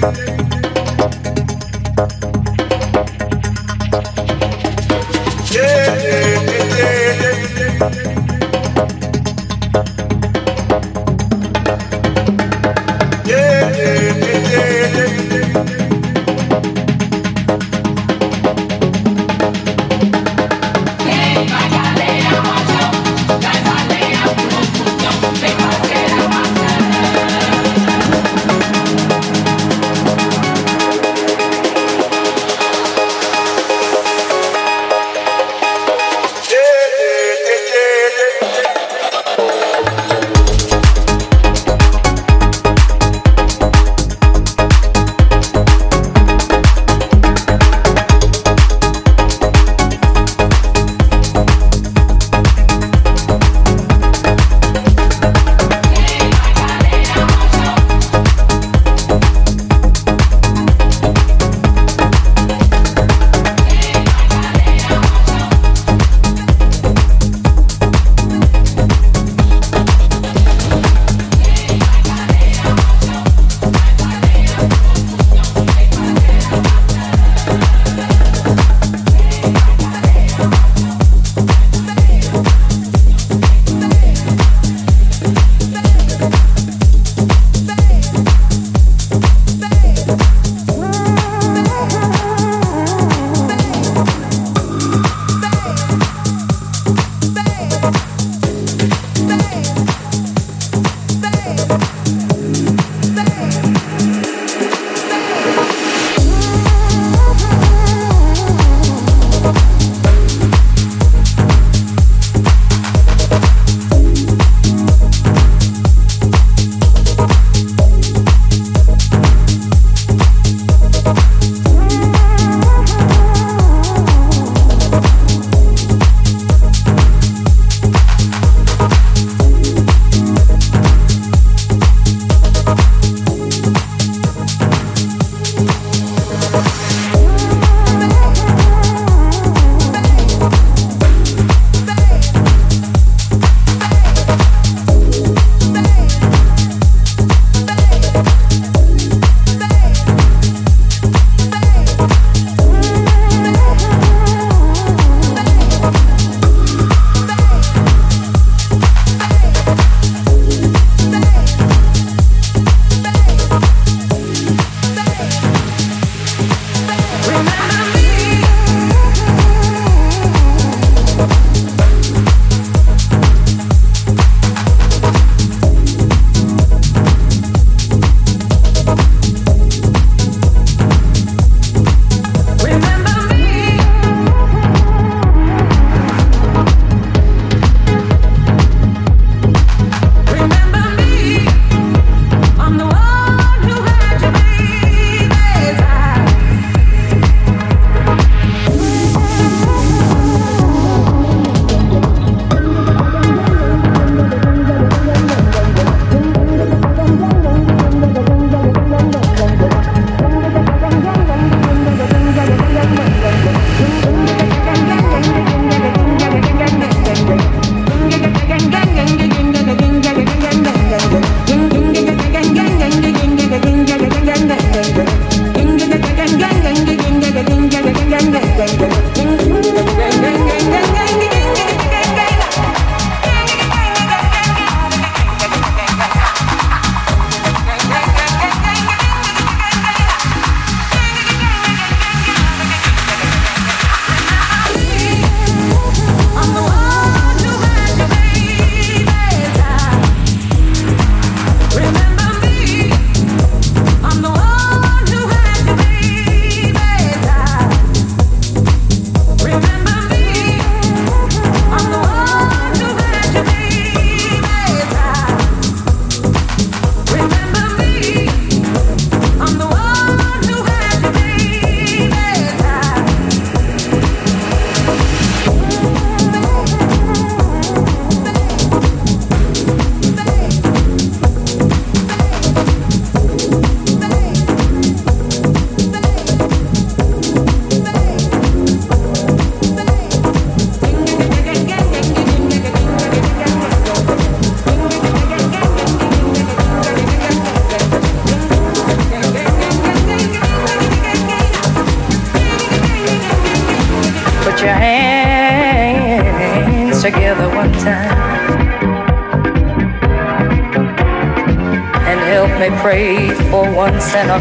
Bye.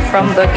From the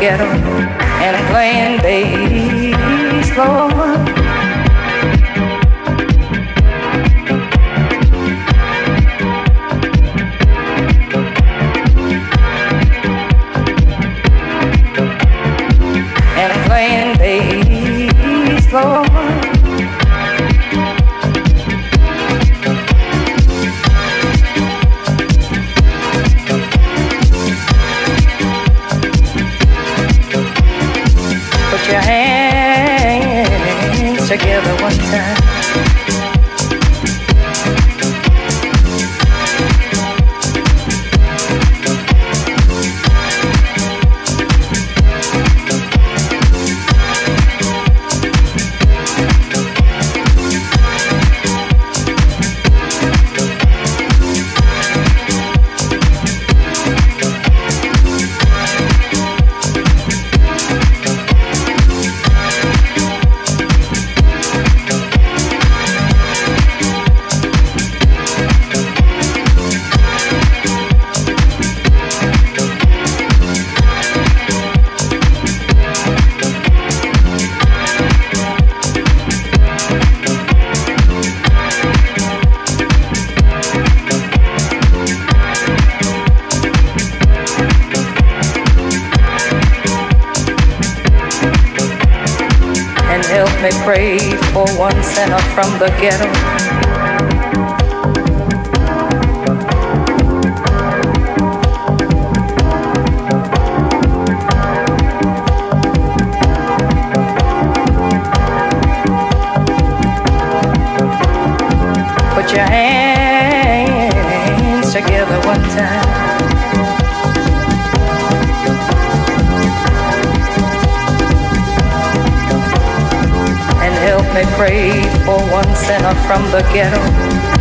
from the ghetto. Put your hands together one time. And help me pray for one sinner from the ghetto.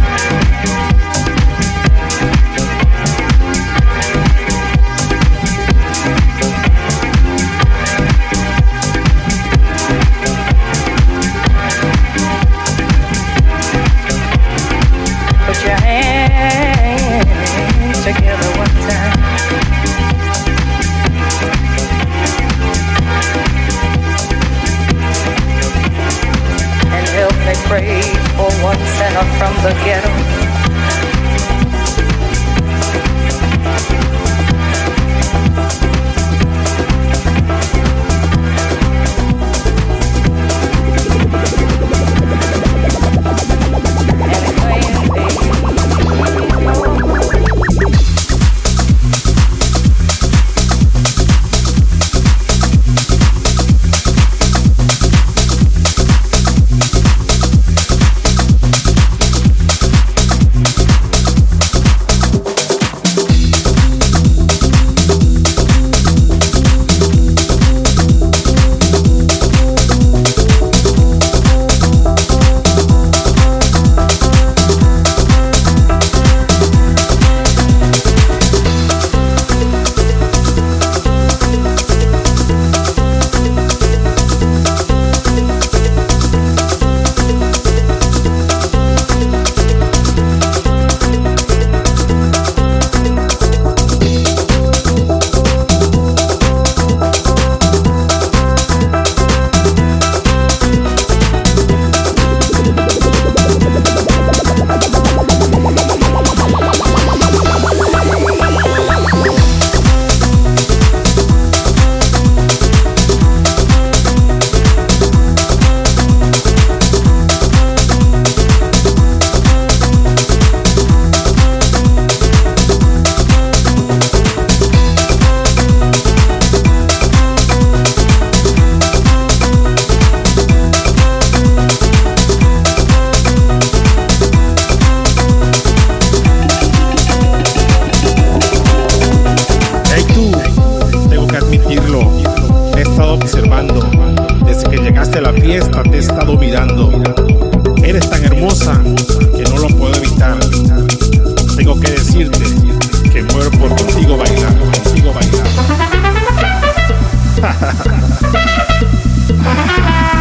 te he estado mirando. Eres tan hermosa que no lo puedo evitar. Tengo que decirte que muero por contigo bailar, contigo bailar.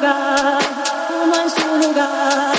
lugar, uno en su lugar.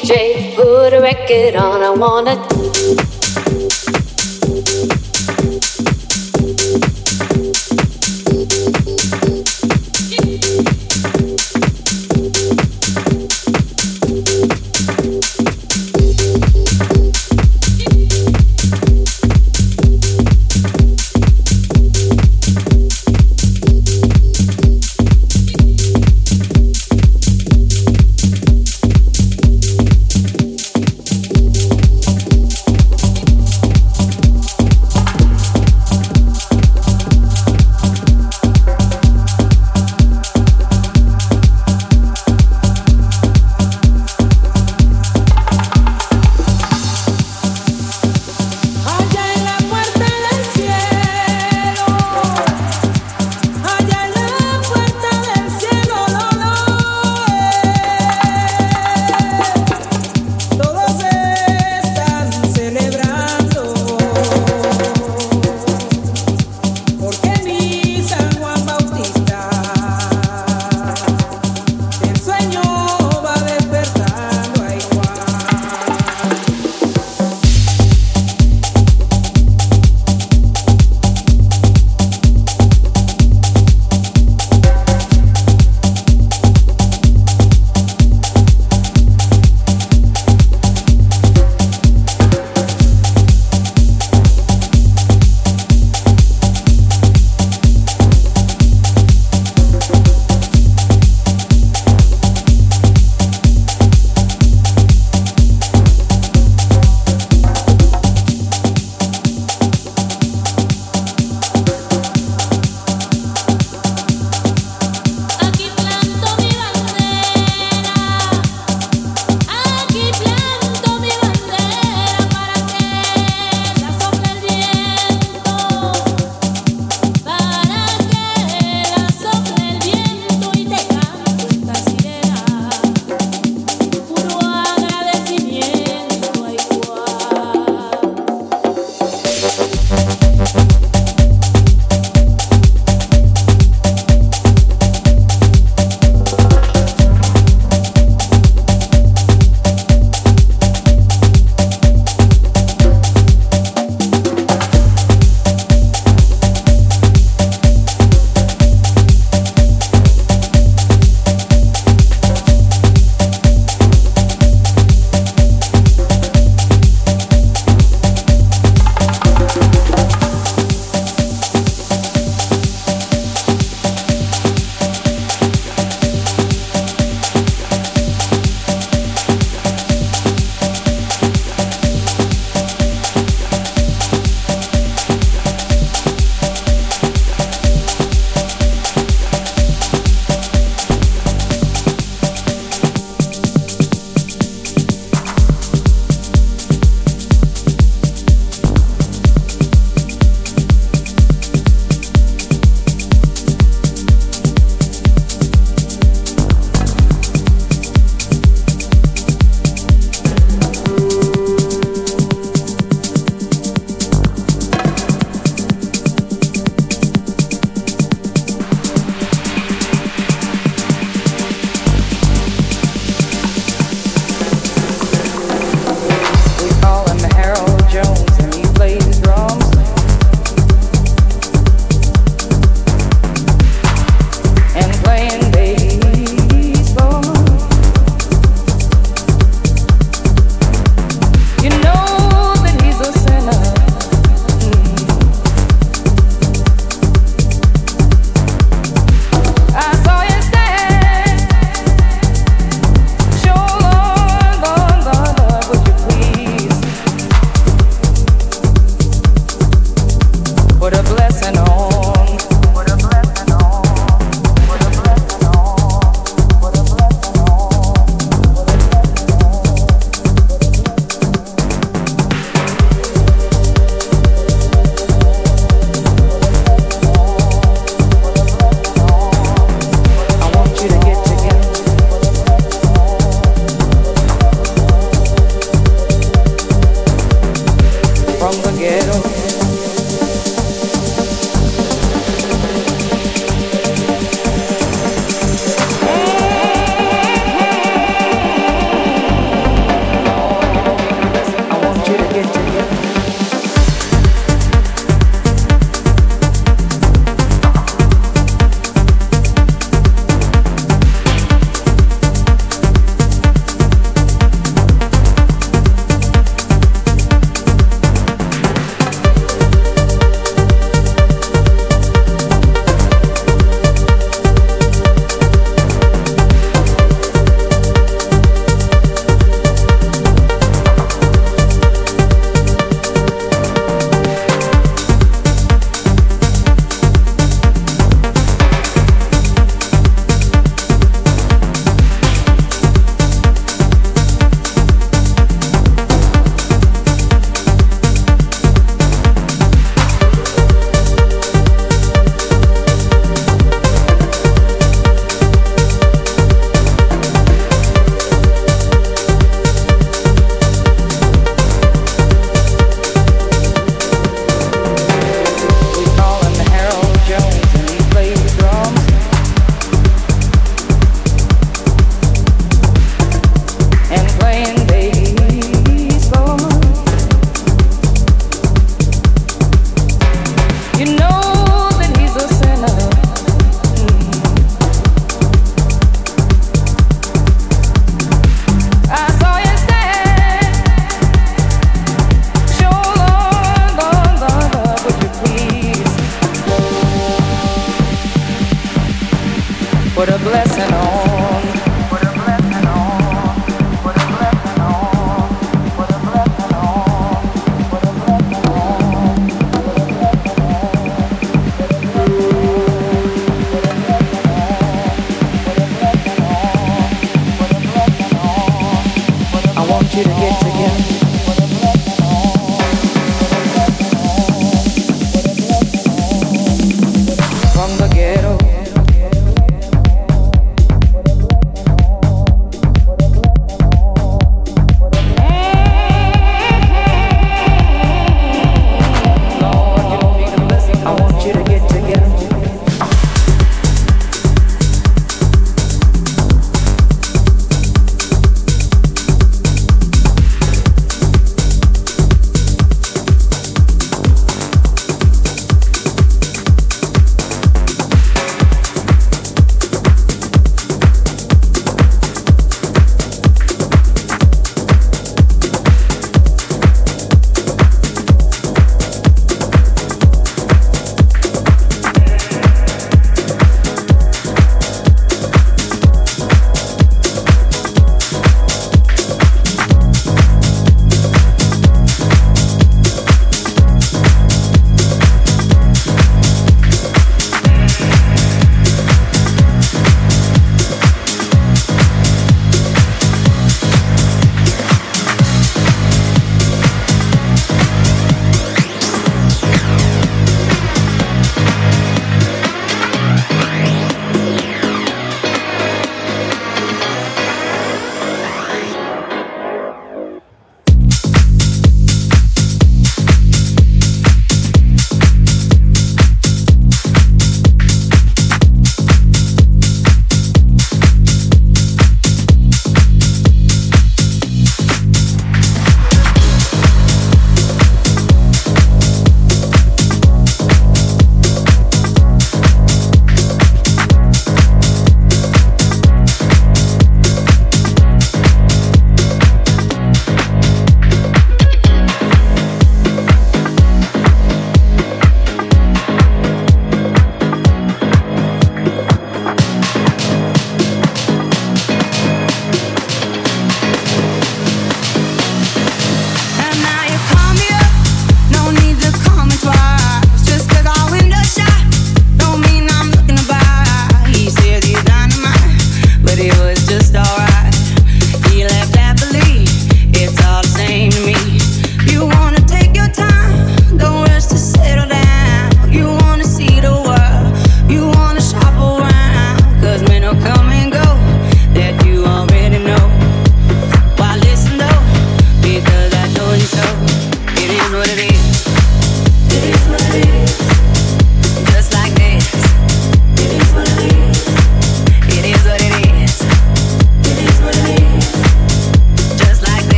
DJ, put a record on, I wanna.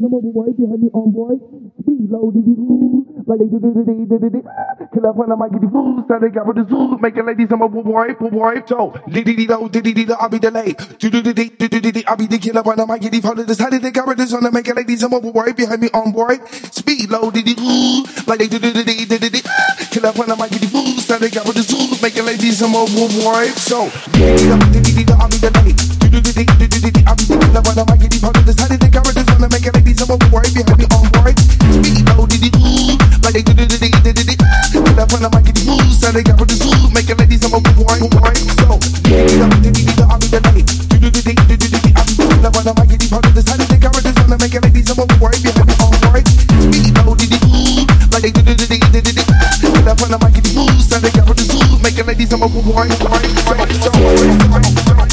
number will be on board. They got with the zoo, making ladies I'm a boy, boy, so diddy dee do, diddy dee I'll be delayed. Do do do do do I'll be the killer when I might get follow this. How did they got with this on the making ladies I'm a boy behind me on boy. Speed low, diddy like they do do do do do do Killer when I might get fool, so they got with the zoo, making ladies I'm a boy, so diddy dee do, I'll be delayed. Do do do do I'll be the killer when I might get follow this. How did they got with this on the making ladies I'm a boy behind me when I might get fool, so they got with the zoo, making ladies I'm a boy, boy, so I'll be delayed. Do do do do do do I'll be the killer when I might get follow this. How did they got with this on the making ladies I'm a boy behind me on boy. Speed low, diddy like they do do do do do do Killer when I might get fool, so they got with the zoo, making ladies I'm a boy, boy, so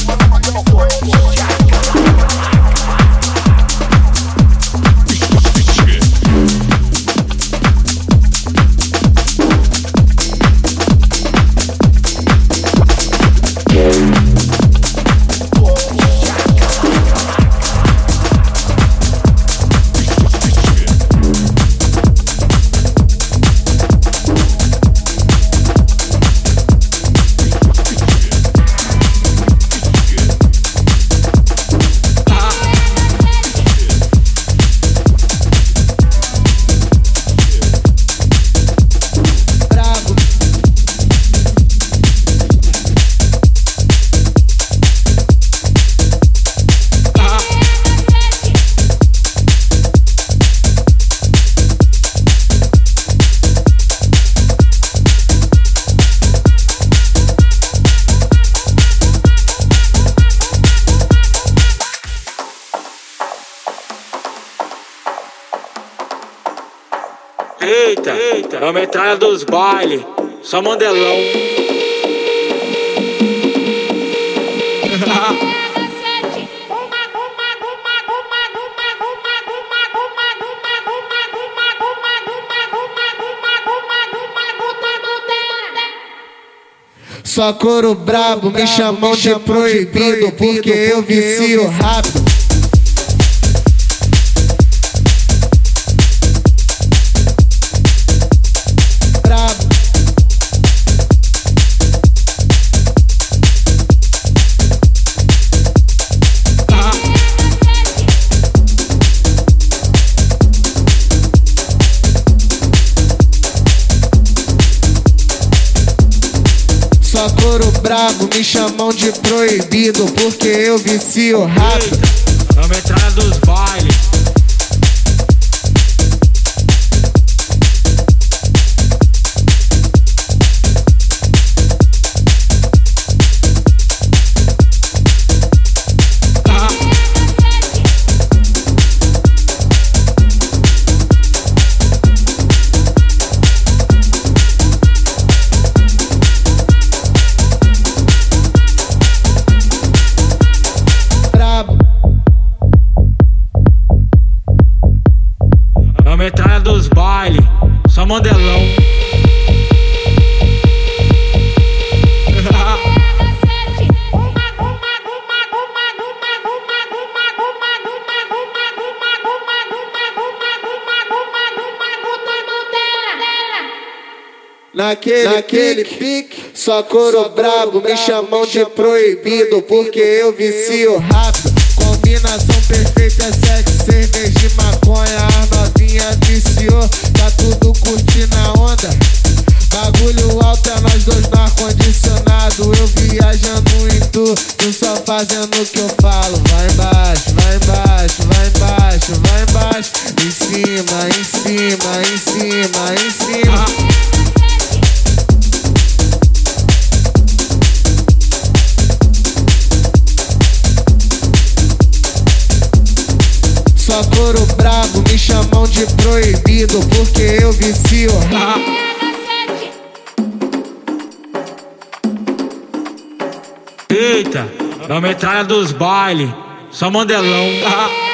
Eita, eita, é a metralha dos bailes, só mandelão. Só coro brabo, me chamam de proibido, porque eu vicio rápido. Brabo, me chamam de proibido, porque eu vicio rápido. A metralha dos bailes. Naquele pique, só coro brabo, me chamam de proibido, porque eu vicio rápido. Combinação perfeita, é sexo, cerveja e maconha, a novinha viciou, tá tudo curtindo a onda. Bagulho alto é nós dois no ar-condicionado. Eu viajando em tu, tu só fazendo o que eu falo. Vai metralha dos bailes, só mandelão.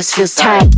just feels tight.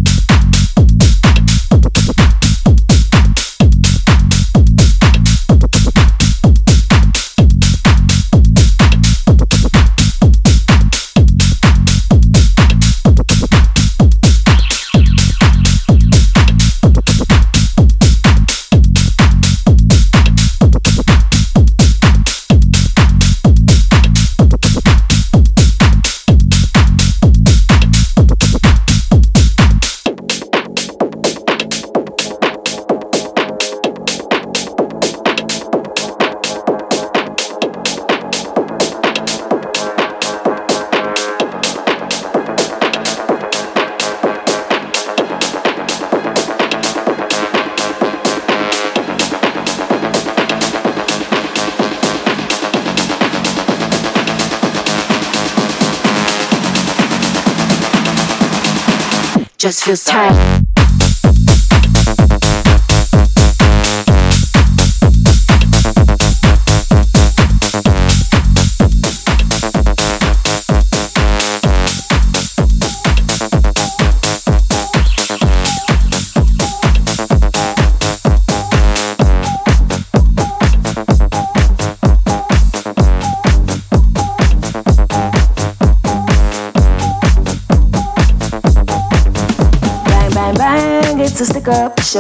just time.